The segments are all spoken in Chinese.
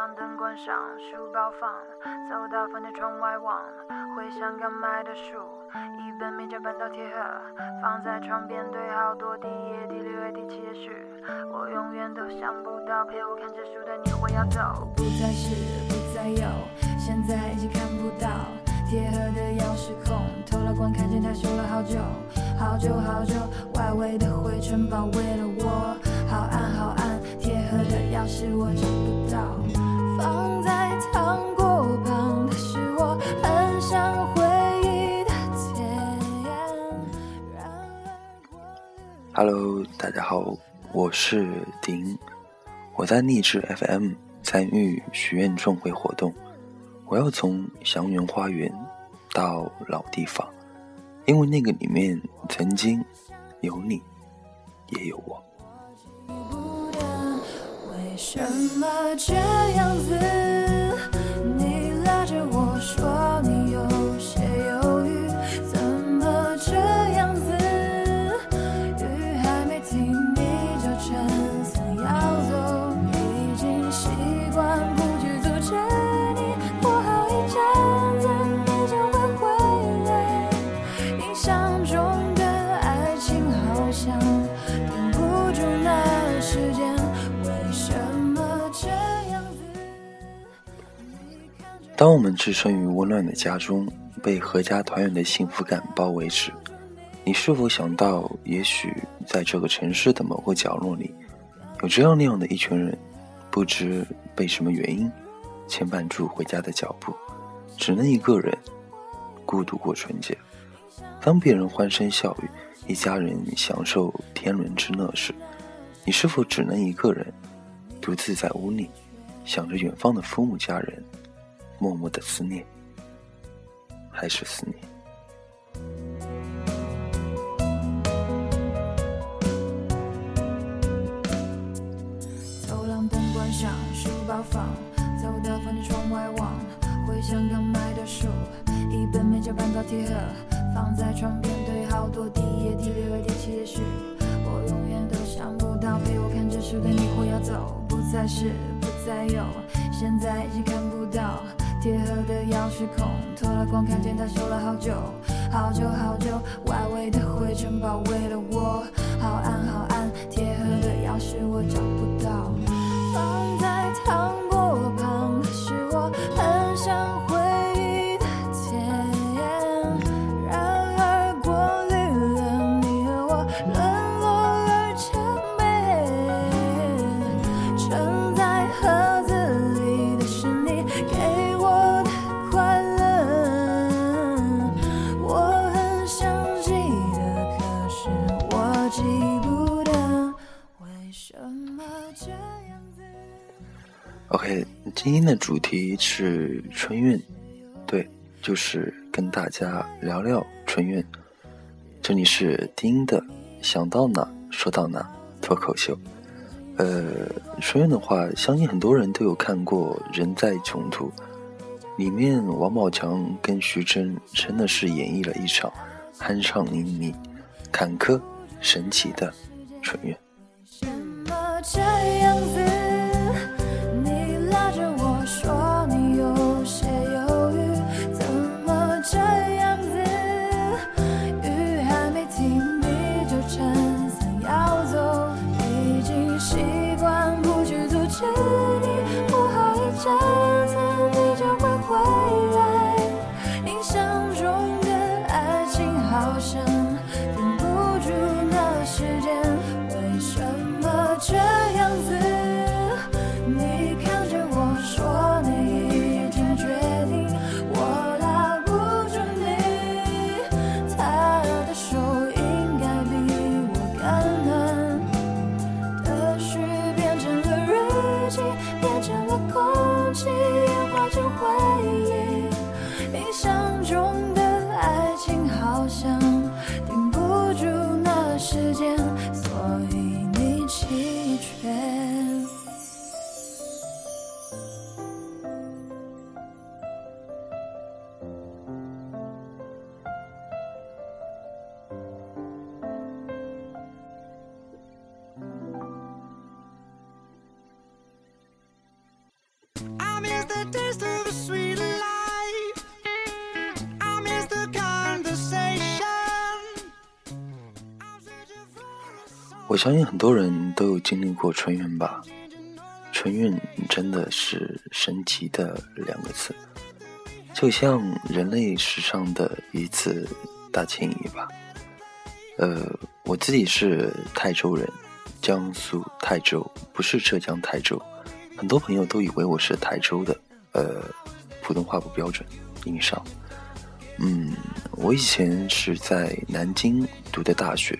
廊灯关上，书包放，走到房间窗外望，回想刚买的书，一本名叫《半岛铁盒》，放在床边堆好多第一页、第六页、第七页序，我永远都想不到陪我看这书的你会要走。不再是，不再有，现在已经看不到铁盒的钥匙孔，偷了光看见它修了好久，好久好久，外围的灰尘包围了我，好暗好暗，铁盒的钥匙我找不到，放在糖果旁的是我很想回忆的甜，Hello，大家好，我是丁，我在励志 FM 参与许愿壮会活动，我要从祥源花园到老地方，因为那个里面曾经有你，也有我。为什么这样子？我们置身于温暖的家中，被阖家团圆的幸福感包围时，你是否想到，也许在这个城市的某个角落里，有这样那样的一群人，不知被什么原因牵绊住回家的脚步，只能一个人孤独过春节。当别人欢声笑语，一家人享受天伦之乐时，你是否只能一个人独自在屋里，想着远方的父母家人？默默的思念，还是思念。走廊灯关上，书包放，走到房间窗外望，回想刚买的书，一本名叫《半岛铁盒》，放在床边堆好多第一页、第六页、第七页序。我永远都想不到陪我看这书的你会要走，不再是，不再有，现在已经看不到铁盒的钥匙孔，透了光看见它修了好久，好久好久，外围的灰尘包围了我，好暗好暗，铁盒的钥匙我找不到。今天的主题是春运，对，就是跟大家聊聊春运。这里是丁的，想到哪说到哪脱口秀。呃，春运的话，相信很多人都有看过《人在囧途》，里面王宝强跟徐峥真的是演绎了一场酣畅淋漓、坎坷神奇的春运。我相信很多人都有经历过春运吧，春运真的是神奇的两个字，就像人类史上的一次大迁移吧。呃，我自己是泰州人，江苏泰州，不是浙江台州。很多朋友都以为我是台州的，呃，普通话不标准，硬伤。嗯，我以前是在南京读的大学。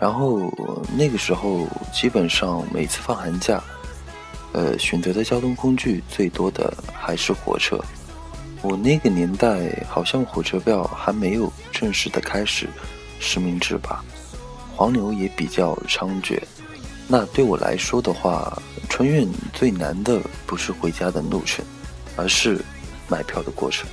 然后那个时候，基本上每次放寒假，呃，选择的交通工具最多的还是火车。我那个年代好像火车票还没有正式的开始实名制吧，黄牛也比较猖獗。那对我来说的话，春运最难的不是回家的路程，而是买票的过程。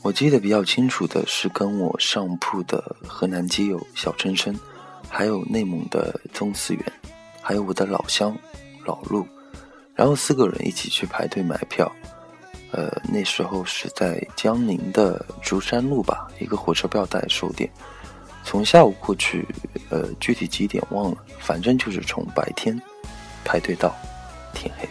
我记得比较清楚的是跟我上铺的河南基友小琛琛，还有内蒙的宗思远，还有我的老乡老路，然后四个人一起去排队买票。呃，那时候是在江宁的竹山路吧，一个火车票代售店。从下午过去，呃，具体几点忘了，反正就是从白天排队到天黑。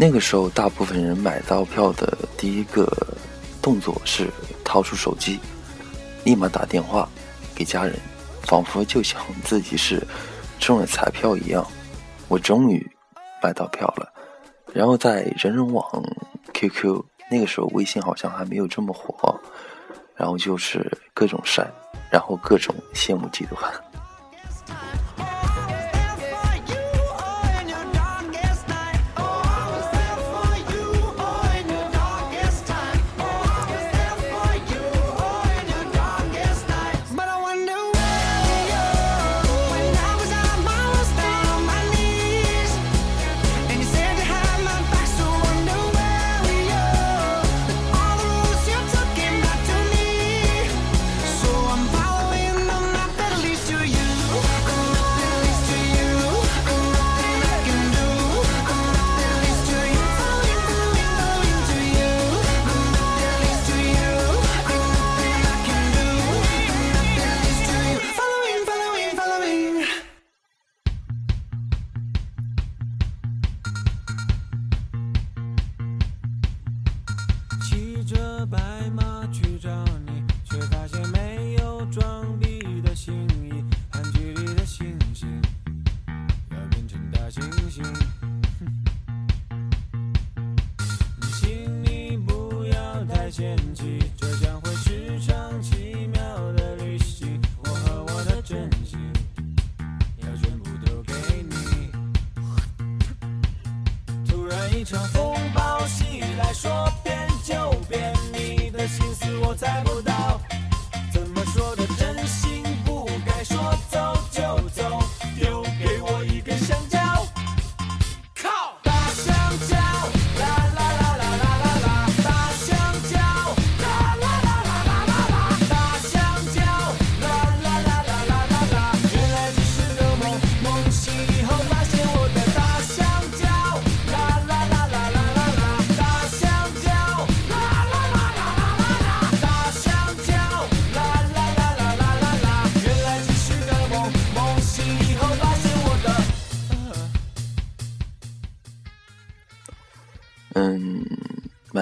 那个时候，大部分人买到票的第一个动作是掏出手机，立马打电话给家人，仿佛就像自己是中了彩票一样。我终于买到票了，然后在人人网、QQ，那个时候微信好像还没有这么火，然后就是各种晒，然后各种羡慕嫉妒恨。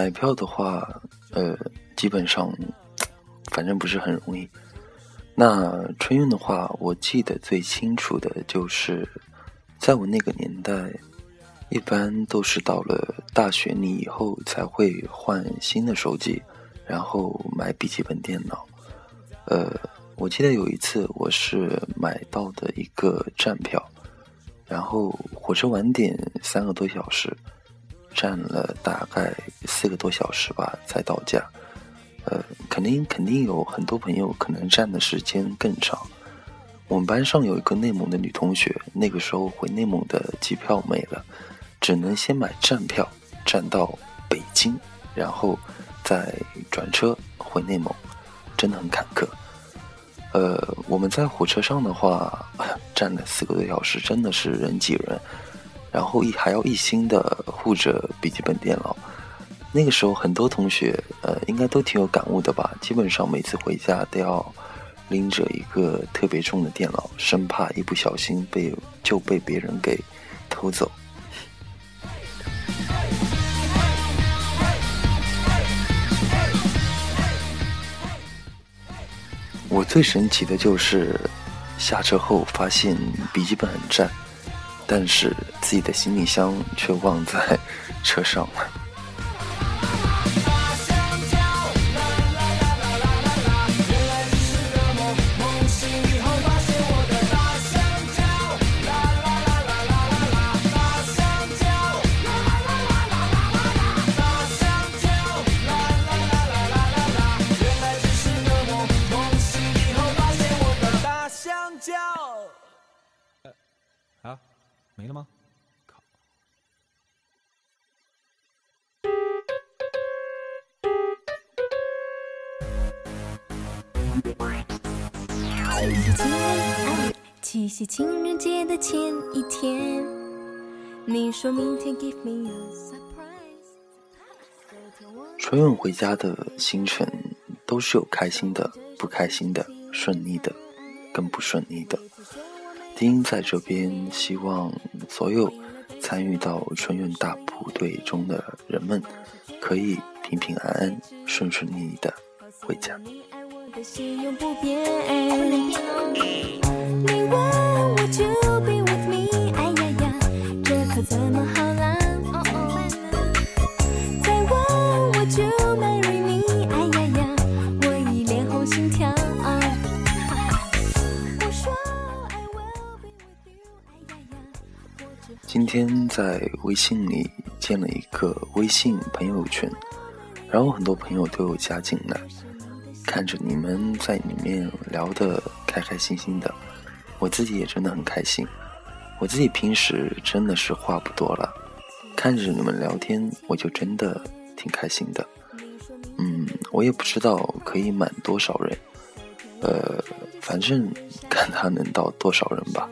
买票的话，呃，基本上，反正不是很容易。那春运的话，我记得最清楚的就是，在我那个年代，一般都是到了大学里以后才会换新的手机，然后买笔记本电脑。呃，我记得有一次我是买到的一个站票，然后火车晚点三个多小时。站了大概四个多小时吧才到家。呃，肯定肯定有很多朋友可能站的时间更长。我们班上有一个内蒙的女同学，那个时候回内蒙的机票没了，只能先买站票，站到北京，然后再转车回内蒙，真的很坎坷。呃，我们在火车上的话，站了四个多小时，真的是人挤人，然后一还要一心的护着笔记本电脑。那个时候很多同学，呃，应该都挺有感悟的吧？基本上每次回家都要拎着一个特别重的电脑，生怕一不小心被就被别人给偷走。我最神奇的就是下车后发现笔记本很占，但是自己的行李箱却忘在车上了。七夕情人节的前一天，你说明天 give me a surprise。春运回家的行程都是有开心的、不开心的、顺利的、更不顺利的。丁在这边希望所有参与到春运大部队中的人们，可以平平安安、顺顺利利的回家。天在微信里建了一个微信朋友圈，然后很多朋友都有加进来，看着你们在里面聊得开开心心的，我自己也真的很开心。我自己平时真的是话不多了，看着你们聊天，我就真的挺开心的。嗯，我也不知道可以满多少人，呃，反正看他能到多少人吧。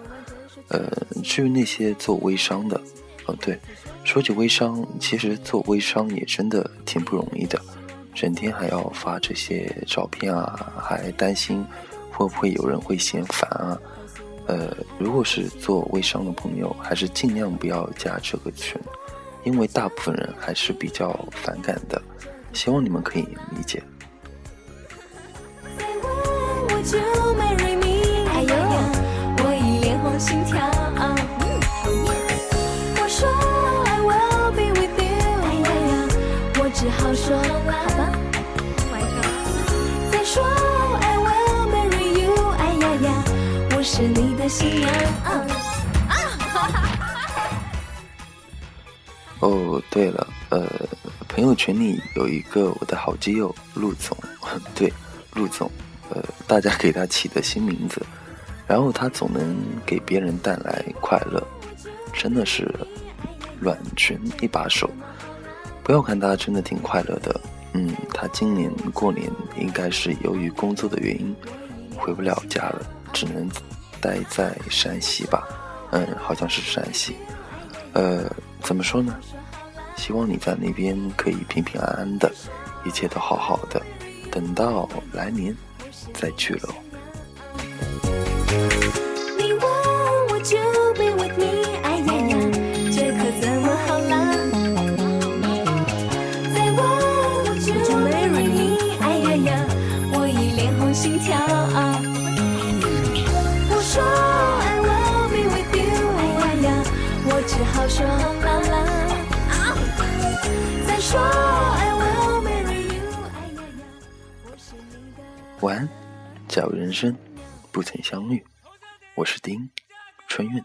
呃，至于那些做微商的，哦对，说起微商，其实做微商也真的挺不容易的，整天还要发这些照片啊，还担心会不会有人会嫌烦啊。呃，如果是做微商的朋友，还是尽量不要加这个群，因为大部分人还是比较反感的，希望你们可以理解。好说好吧。再说 I will marry you，哎呀呀，我是你的新娘。啊 哦，对了，呃，朋友圈里有一个我的好基友陆总，对，陆总，呃，大家给他起的新名字。然后他总能给别人带来快乐，真的是卵群一把手。不要看他真的挺快乐的，嗯，他今年过年应该是由于工作的原因回不了家了，只能待在山西吧，嗯，好像是山西。呃，怎么说呢？希望你在那边可以平平安安的，一切都好好的，等到来年再聚了。晚安，假如人生不曾相遇，我是丁，春运。